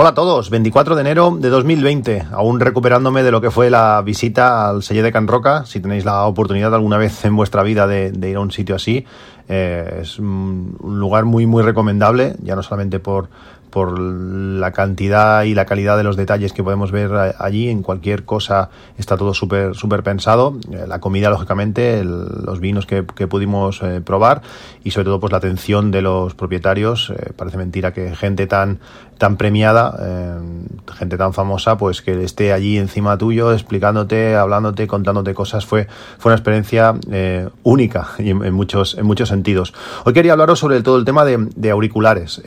Hola a todos, 24 de enero de 2020, aún recuperándome de lo que fue la visita al sello de Can Roca. Si tenéis la oportunidad alguna vez en vuestra vida de, ir a un sitio así, eh, es un lugar muy, muy recomendable, ya no solamente por, por la cantidad y la calidad de los detalles que podemos ver allí. En cualquier cosa está todo súper súper pensado. Eh, la comida, lógicamente, los vinos que, pudimos eh, probar y sobre todo pues la atención de los propietarios. Eh, parece mentira que gente tan tan premiada, gente tan famosa, pues que esté allí encima tuyo, explicándote, hablándote, contándote cosas, fue, fue una experiencia única y en, muchos, en muchos sentidos. Hoy quería hablaros sobre todo el tema de auriculares.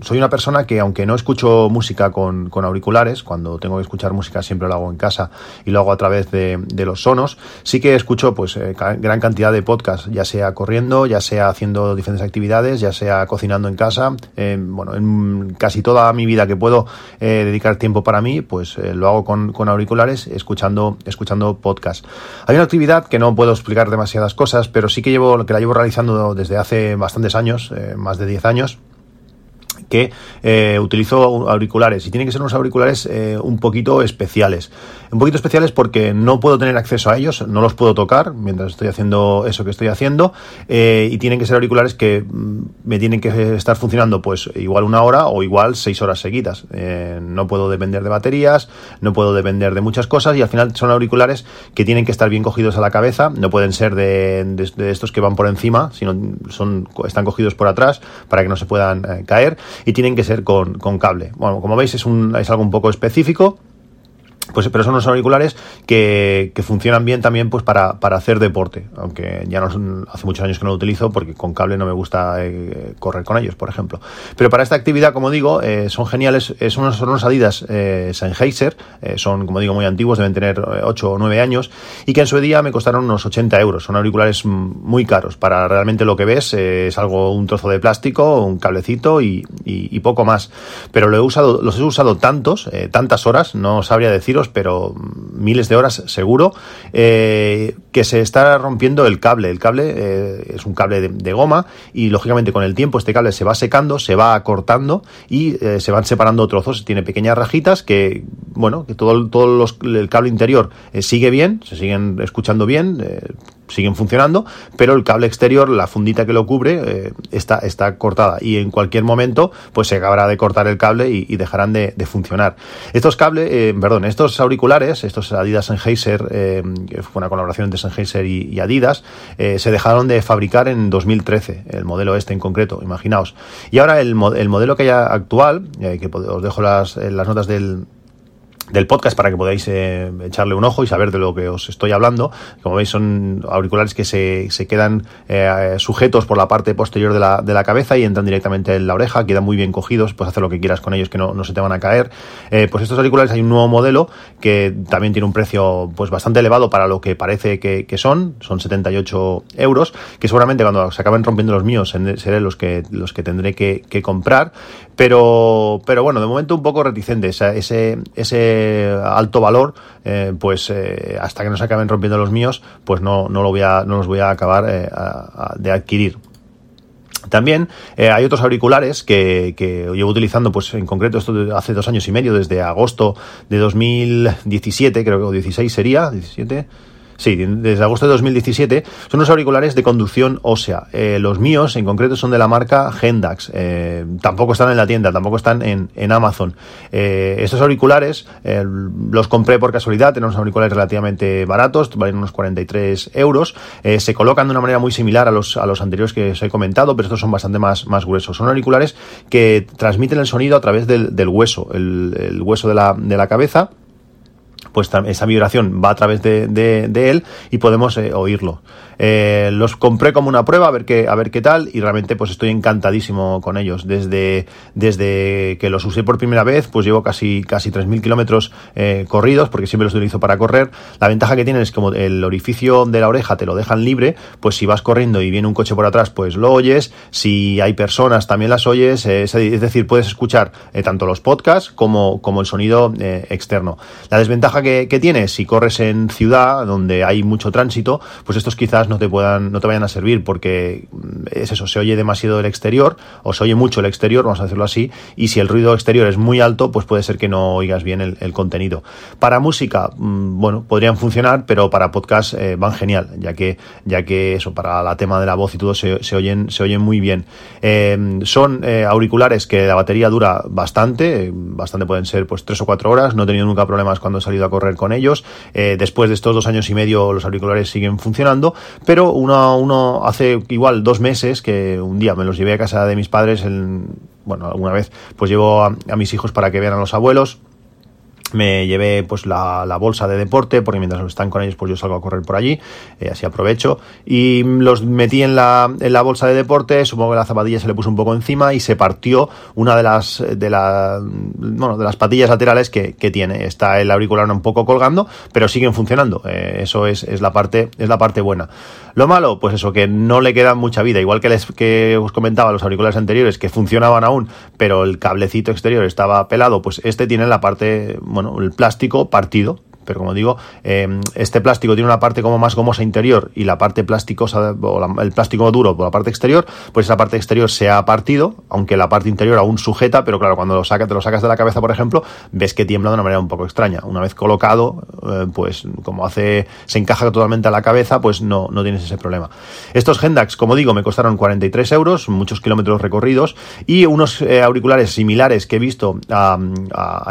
soy soy una persona que, aunque no escucho música con, auriculares, cuando tengo que escuchar música siempre lo hago en casa y lo hago a través de, los sonos, sí que escucho pues eh, gran cantidad de podcasts, ya sea corriendo, ya sea haciendo diferentes actividades, ya sea cocinando en casa. bueno, en casi toda mi vida que puedo eh, dedicar tiempo para mí, pues eh, lo hago con, auriculares, escuchando, escuchando podcasts. Hay una actividad que no puedo explicar demasiadas cosas, pero sí que llevo, que la llevo realizando desde hace bastantes años, más de 10 años que eh, utilizo auriculares y tienen que ser unos auriculares eh, un poquito especiales. Un poquito especiales porque no puedo tener acceso a ellos, no los puedo tocar mientras estoy haciendo eso que estoy haciendo eh, y tienen que ser auriculares que mm, me tienen que estar funcionando pues igual una hora o igual seis horas seguidas. no puedo depender de baterías, no puedo depender de muchas cosas y al final son auriculares que tienen que estar bien cogidos a la cabeza, no pueden ser de, de estos que van por encima, sino son, están cogidos por atrás para que no se puedan caer y tienen que ser con, con cable. Bueno, como veis es, un, es algo un poco específico pues, pero son unos auriculares que, que funcionan bien también pues para, para, hacer deporte, aunque ya no hace muchos años que no lo utilizo porque con cable no me gusta eh, correr con ellos, por ejemplo. Pero para esta actividad, como digo, eh, son geniales, eh, son, unos, son unos Adidas Sennheiser, son, como digo, muy antiguos, deben tener 8 o 9 años, y que en su día me costaron unos 80 euros. Son auriculares muy caros. Para realmente lo que ves es algo, un trozo de plástico, un cablecito y, y, y poco más. Pero lo he usado, los he usado tantos, tantas horas, no sabría decir pero miles de horas seguro, eh, que se está rompiendo el cable. El cable eh, es un cable de, goma y lógicamente con el tiempo este cable se va secando, se va acortando y eh, se van separando trozos. Tiene pequeñas rajitas que, bueno, que todo, todo el cable interior sigue bien, se siguen escuchando bien siguen funcionando, pero el cable exterior, la fundita que lo cubre, eh, está, está cortada y en cualquier momento pues se acabará de cortar el cable y, dejarán de, funcionar. Estos cables, eh, perdón, estos auriculares, estos Adidas Sennheiser, eh, que fue una colaboración entre Sennheiser y, Adidas, se dejaron de fabricar en 2013, el modelo este en concreto, imaginaos. Y ahora el, el modelo que hay actual, que os dejo las, las notas del, del podcast para que podáis eh, echarle un ojo y saber de lo que os estoy hablando. Como veis, son auriculares que se, se quedan eh, sujetos por la parte posterior de la, de la, cabeza y entran directamente en la oreja, quedan muy bien cogidos, puedes hacer lo que quieras con ellos que no, no se te van a caer. Eh, pues estos auriculares hay un nuevo modelo que también tiene un precio pues bastante elevado para lo que parece que, que son, son 78 euros, que seguramente cuando se acaben rompiendo los míos seré los que, los que tendré que, que comprar, pero, pero bueno, de momento un poco reticente ese, ese alto valor, eh, pues eh, hasta que no se acaben rompiendo los míos, pues no, no, lo voy a, no los voy a acabar eh, de adquirir. También hay otros auriculares que, que, llevo utilizando, pues en concreto esto hace dos años y medio, desde agosto de 2017, creo que o 16 sería, 17, Sí, desde agosto de 2017 son unos auriculares de conducción ósea. Eh, los míos, en concreto, son de la marca Gendax. Eh, tampoco están en la tienda, tampoco están en, en Amazon. Eh, estos auriculares los compré por casualidad, eran unos auriculares relativamente baratos, valen unos 43 euros. se colocan de una manera muy similar a los, a los anteriores que os he comentado, pero estos son bastante más, más gruesos. Son auriculares que transmiten el sonido a través del, del hueso, el, el hueso de la, de la cabeza pues esa vibración va a través de, de, él y podemos eh, oírlo. Eh, los compré como una prueba a ver qué, a ver qué tal y realmente pues estoy encantadísimo con ellos. Desde, desde que los usé por primera vez, pues llevo casi, casi 3.000 kilómetros eh, corridos porque siempre los utilizo para correr. La ventaja que tienen es como el orificio de la oreja te lo dejan libre, pues si vas corriendo y viene un coche por atrás, pues lo oyes. Si hay personas, también las oyes. Es, decir, puedes escuchar tanto los podcasts como, como el sonido externo. La desventaja que, que tiene, si corres en ciudad donde hay mucho tránsito, pues estos quizás no te puedan, no te vayan a servir porque mm, es eso, se oye demasiado el exterior o se oye mucho el exterior, vamos a decirlo así, y si el ruido exterior es muy alto, pues puede ser que no oigas bien el, contenido. Para música, mm, bueno, podrían funcionar, pero para podcast eh, van genial, ya que, ya que eso, para la tema de la voz y todo se, oyen, se oyen muy bien. Eh, son eh, auriculares que la batería dura bastante, bastante pueden ser pues tres o cuatro horas, no he tenido nunca problemas cuando he salido a correr con ellos. después de estos dos años y medio los auriculares siguen funcionando, pero uno, uno hace igual dos meses que un día me los llevé a casa de mis padres, bueno, alguna vez pues llevo a, a mis hijos para que vean a los abuelos me llevé pues la, bolsa de deporte porque mientras están con ellos pues yo salgo a correr por allí eh, así aprovecho. Y los metí en la, en la bolsa de deporte supongo que la zapatilla se le puso un poco encima y se partió una de las de la, bueno de las patillas laterales que, tiene. Está el auricular un poco colgando pero siguen funcionando. Eh, eso es, es la parte es la parte buena. Lo malo pues eso que no le queda mucha vida. Igual que les que os comentaba los auriculares anteriores que funcionaban aún pero el cablecito exterior estaba pelado pues este tiene la parte bueno, el plástico partido, pero como digo, em, este plástico tiene una parte como más gomosa interior y la parte plasticosa, o el plástico duro por la parte exterior, pues esa parte exterior se ha partido, aunque la parte interior aún sujeta, pero claro, cuando lo sacas, te lo sacas de la cabeza, por ejemplo, ves que tiembla de una manera un poco extraña. Una vez colocado, eh, pues como hace, se encaja totalmente a la cabeza, pues no, no tienes ese problema. Estos Hendax, como digo, me costaron 43 euros, muchos kilómetros recorridos, y unos eh, auriculares similares que he visto a,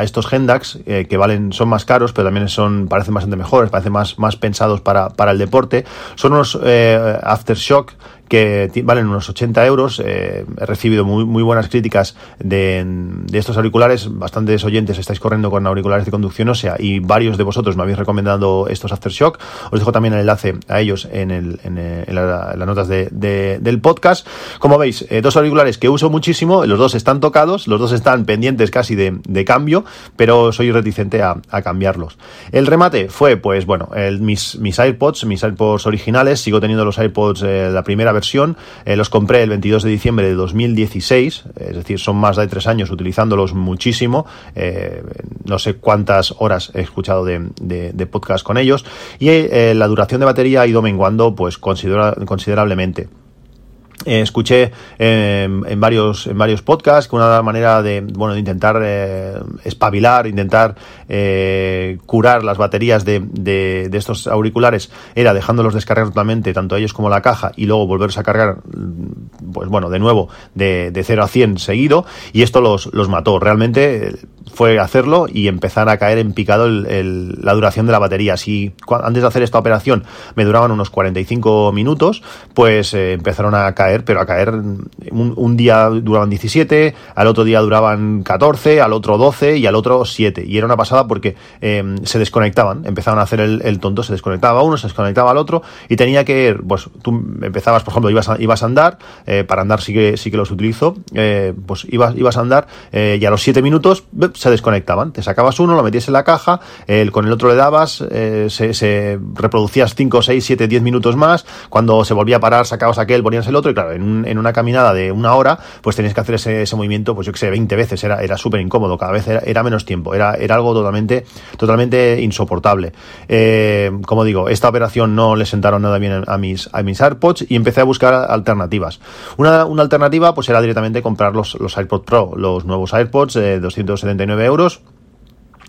estos Hendax, eh, que valen, son más caros, pero también son parecen bastante mejores, parecen más, más pensados para, para el deporte. Son unos eh, Aftershock que valen unos 80 euros. Eh, he recibido muy, muy buenas críticas de, de, estos auriculares. Bastantes oyentes estáis corriendo con auriculares de conducción ósea y varios de vosotros me habéis recomendado estos Aftershock. Os dejo también el enlace a ellos en, el, en, en, las notas de, del podcast. Como veis, eh, dos auriculares que uso muchísimo. Los dos están tocados, los dos están pendientes casi de, cambio, pero soy reticente a, a, cambiarlos. El remate fue, pues bueno, mis, mis AirPods, mis AirPods originales. Sigo teniendo los AirPods eh, la primera versión. Eh, los compré el 22 de diciembre de 2016, es decir, son más de tres años utilizándolos muchísimo. Eh, no sé cuántas horas he escuchado de, podcast con ellos. Y eh, la duración de batería ha ido menguando pues considerablemente. Eh, escuché en varios en varios podcasts que una manera de bueno de intentar eh, espabilar intentar eh, curar las baterías de, de, estos auriculares era dejándolos descargar totalmente tanto ellos como la caja y luego volverlos a cargar pues bueno de nuevo de, de 0 a 100 seguido y esto los, los mató. Realmente fue hacerlo y empezar a caer en picado el, la duración de la batería. Si antes de hacer esta operación me duraban unos 45 minutos, pues eh, empezaron a caer, pero a caer un, día duraban 17, al otro día duraban 14, al otro 12 y al otro 7. Y era una pasada porque em, se desconectaban, empezaban a hacer el, tonto, se desconectaba uno, se desconectaba al otro y tenía que, pues tú empezabas, por ejemplo, ibas a, ibas a andar, eh, para andar sí que, sí que los utilizo, eh, pues ibas, ibas a andar y a los 7 minutos se desconectaban. Te sacabas uno, lo metías en la caja, el, con el otro le dabas, eh, se, reproducías 5, 6, 7, 10 minutos más. Cuando se volvía a parar, sacabas aquel, ponías el otro. Y claro, en, una caminada de una hora, pues tenías que hacer ese, movimiento, pues yo que sé, 20 veces. Era, era súper incómodo, cada vez era, menos tiempo. Era, era algo totalmente, totalmente insoportable. Eh, como digo, esta operación no le sentaron nada bien a mis, AirPods y empecé a buscar alternativas. Una, una alternativa, pues era directamente comprar los, los AirPods Pro, los nuevos AirPods, eh, 279 euros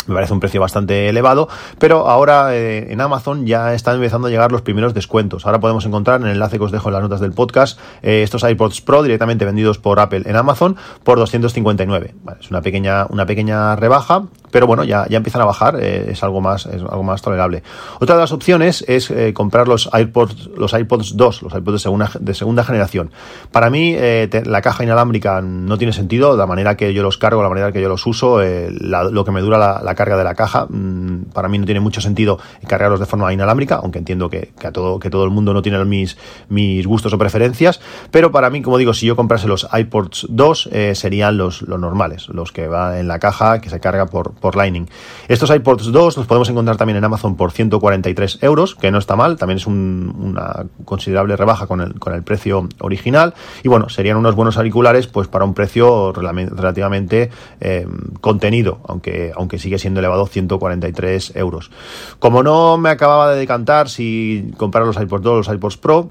me parece un precio bastante elevado, pero ahora eh, en Amazon ya están empezando a llegar los primeros descuentos. Ahora podemos encontrar en el enlace que os dejo en las notas del podcast eh, estos iPods Pro directamente vendidos por Apple en Amazon por 259. es una pequeña, una pequeña rebaja, pero bueno, ya, ya empiezan a bajar, eh, es algo más, es algo más tolerable. Otra de las opciones es comprar los iPods, los iPods 2, los iPods de segunda, generación. Para mí, la caja inalámbrica no tiene sentido, la manera que yo los cargo, la manera que yo los uso, lo que me dura la, la carga de la caja. Mm, para mí no tiene mucho sentido cargarlos de forma inalámbrica, aunque entiendo que, a todo, que todo el mundo no tiene mis, mis gustos o preferencias. Pero para mí, como digo, si yo comprase los iPods 2, eh, serían los, los normales, los que van en la caja que se carga por, por Lightning. Estos iPods 2 los podemos encontrar también en Amazon por 143 euros, que no está mal, también es una considerable rebaja con el, con el precio original. Y bueno, serían unos buenos auriculares pues para un precio relativamente eh, contenido, aunque, aunque sigue siendo elevado 143 euros. Como no me acababa de decantar si comprar los iPods 2 o los iPods Pro,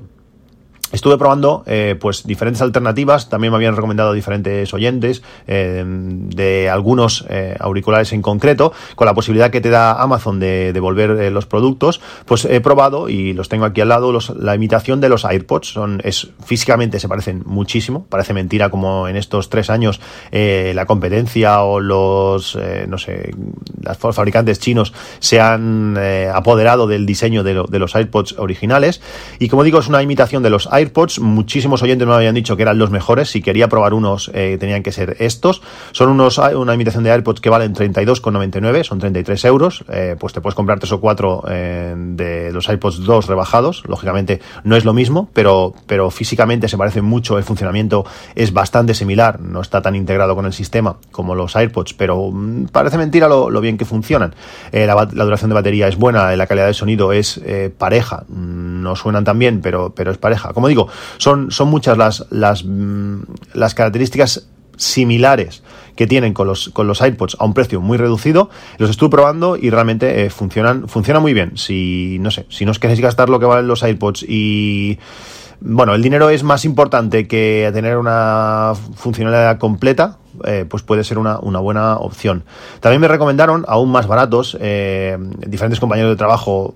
Estuve probando eh, pues diferentes alternativas, también me habían recomendado diferentes oyentes eh, de algunos eh, auriculares en concreto, con la posibilidad que te da Amazon de devolver los productos, pues he probado y los tengo aquí al lado, la imitación de los AirPods, son, es, físicamente se parecen muchísimo, parece mentira como en estos tres años la competencia o los, no sé, los fabricantes chinos se han apoderado del diseño de, de los AirPods originales. Y como digo es una imitación de los AirPods, muchísimos oyentes me habían dicho que eran los mejores. Si quería probar unos, eh, tenían que ser estos. Son unos, una imitación de AirPods que valen 32,99, son 33 euros. Eh, pues te puedes comprar tres o cuatro eh, de los AirPods 2 rebajados. Lógicamente no es lo mismo, pero, pero físicamente se parece mucho. El funcionamiento es bastante similar. No está tan integrado con el sistema como los AirPods, pero mm, parece mentira lo, bien que funcionan. La, duración de batería es buena, la calidad de sonido es pareja. Mm, no suenan tan bien, pero, pero es pareja como digo, son, son muchas las, mm, las características similares que tienen con los, con los iPods a un precio muy reducido. Los estuve probando y realmente eh, funcionan, funciona muy bien. Si, no sé, si no os queréis gastar lo que valen los iPods y bueno, el dinero es más importante que tener una funcionalidad completa, eh, pues puede ser una, buena opción. También me recomendaron, aún más baratos, eh, diferentes compañeros de trabajo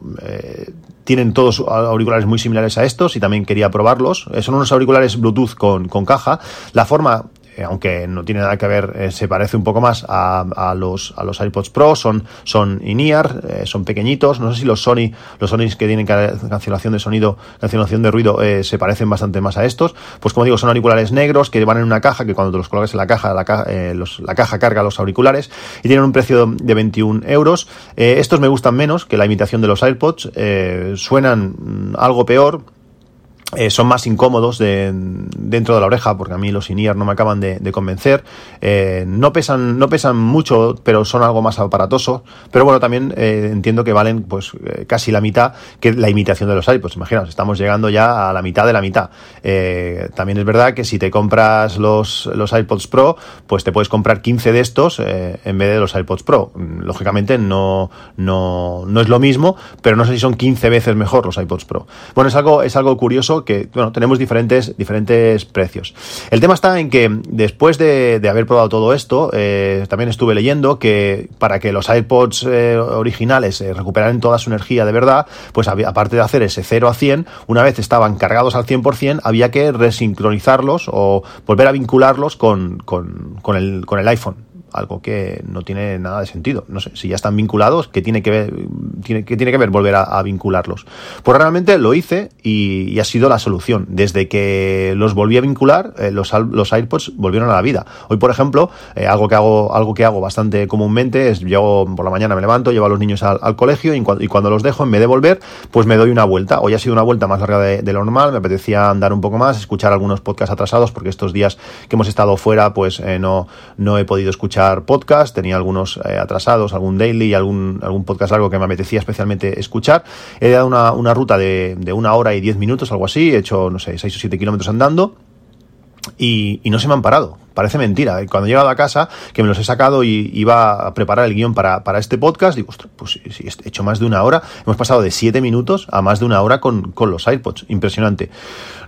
tienen todos auriculares muy similares a estos y también quería probarlos. son unos auriculares Bluetooth con, con caja. La forma eh, aunque no tiene nada que ver, eh, se parece un poco más a, los, a los iPods Pro, son, son in-ear, eh, son pequeñitos, no sé si los Sony, los Sony que tienen cancelación de sonido, cancelación de ruido, se parecen bastante más a estos, pues como digo, son auriculares negros que van en una caja, que cuando te los colocas en la caja, la, caja carga los auriculares y tienen un precio de 21 euros. estos me gustan menos que la imitación de los AirPods, suenan algo peor, eh, son más incómodos de, dentro de la oreja porque a mí los in no me acaban de, convencer. Eh, no pesan no pesan mucho pero son algo más aparatosos. Pero bueno también eh, entiendo que valen pues casi la mitad que la imitación de los iPods. Imaginaos estamos llegando ya a la mitad de la mitad. También es verdad que si te compras los, los iPods Pro pues te puedes comprar 15 de estos en vez de los iPods Pro. Lógicamente no, no, no es lo mismo pero no sé si son 15 veces mejor los iPods Pro. Bueno es algo es algo curioso que, bueno, tenemos diferentes, diferentes precios. El tema está en que después de, haber probado todo esto, eh, también estuve leyendo que para que los iPods eh, originales eh, recuperaran toda su energía de verdad, pues aparte de hacer ese 0 a 100, una vez estaban cargados al 100%, había que resincronizarlos o volver a vincularlos con, con, el, con el iPhone algo que no tiene nada de sentido. No sé, si ya están vinculados, ¿qué tiene que ver, tiene, ¿qué tiene que ver volver a, vincularlos? Pues realmente lo hice y, ha sido la solución. Desde que los volví a vincular, eh, los, los AirPods volvieron a la vida. Hoy, por ejemplo, eh, algo, que hago, algo que hago bastante comúnmente es, llego por la mañana, me levanto, llevo a los niños al, colegio y, cuando los dejo, en vez de volver, pues me doy una vuelta. Hoy ha sido una vuelta más larga de, lo normal, me apetecía andar un poco más, escuchar algunos podcasts atrasados, porque estos días que hemos estado fuera, pues eh, no, no he podido escuchar podcast, tenía algunos eh, atrasados, algún daily y algún, algún podcast largo que me apetecía especialmente escuchar. He dado una, una ruta de, de, una hora y diez minutos, algo así, he hecho, no sé, seis o siete kilómetros andando y, y no se me han parado parece mentira. Cuando he llegado a casa, que me los he sacado y iba a preparar el guion para, este podcast, digo, pues si he hecho más de una hora, hemos pasado de siete minutos a más de una hora con, los iPods. Impresionante.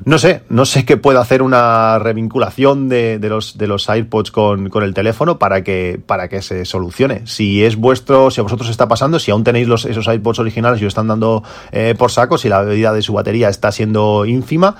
No sé, no sé qué puede hacer una revinculación de, los, de los iPods con, el teléfono para que, para que se solucione. Si es vuestro, si a vosotros está pasando, si aún tenéis los, esos iPods originales y os están dando eh, por saco, si la medida de su batería está siendo ínfima,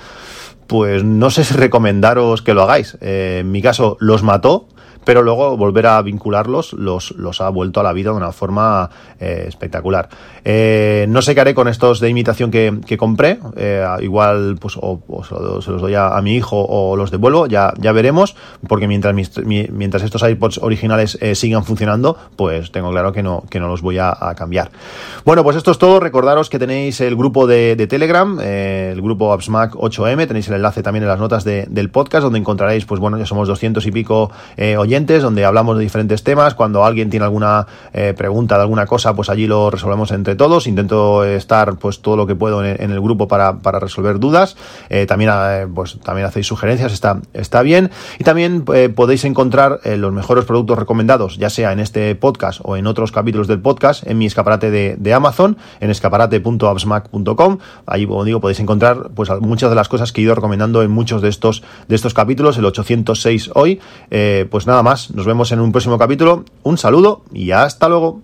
pues no sé si recomendaros que lo hagáis. Eh, en mi caso los mató, pero luego volver a vincularlos los, los ha vuelto a la vida de una forma eh, espectacular. Eh, no sé qué haré con estos de imitación que, compré, eh, igual pues o, se los doy a, mi hijo o los devuelvo, ya, ya veremos, porque mientras, mientras estos iPods originales sigan funcionando, pues tengo claro que no, que no los voy a, cambiar. Bueno, pues esto es todo, recordaros que tenéis el grupo de, Telegram, el grupo AppsMac 8M, tenéis el enlace también en las notas del podcast, donde encontraréis, pues bueno, ya somos 200 y pico oyentes, donde hablamos de diferentes temas, cuando alguien tiene alguna pregunta de alguna cosa, pues allí lo resolvemos entre todos. Intento estar pues todo lo que puedo en, el grupo para, resolver dudas. Eh, también, eh, pues, también hacéis sugerencias, está, está bien. Y también eh, podéis encontrar los mejores productos recomendados, ya sea en este podcast o en otros capítulos del podcast, en mi escaparate de, Amazon, en escaparate.absmac.com. Allí, como digo, podéis encontrar pues muchas de las cosas que he ido recomendando en muchos de estos, de estos capítulos, el 806 hoy. pues más, nos vemos en un próximo capítulo. Un saludo y hasta luego.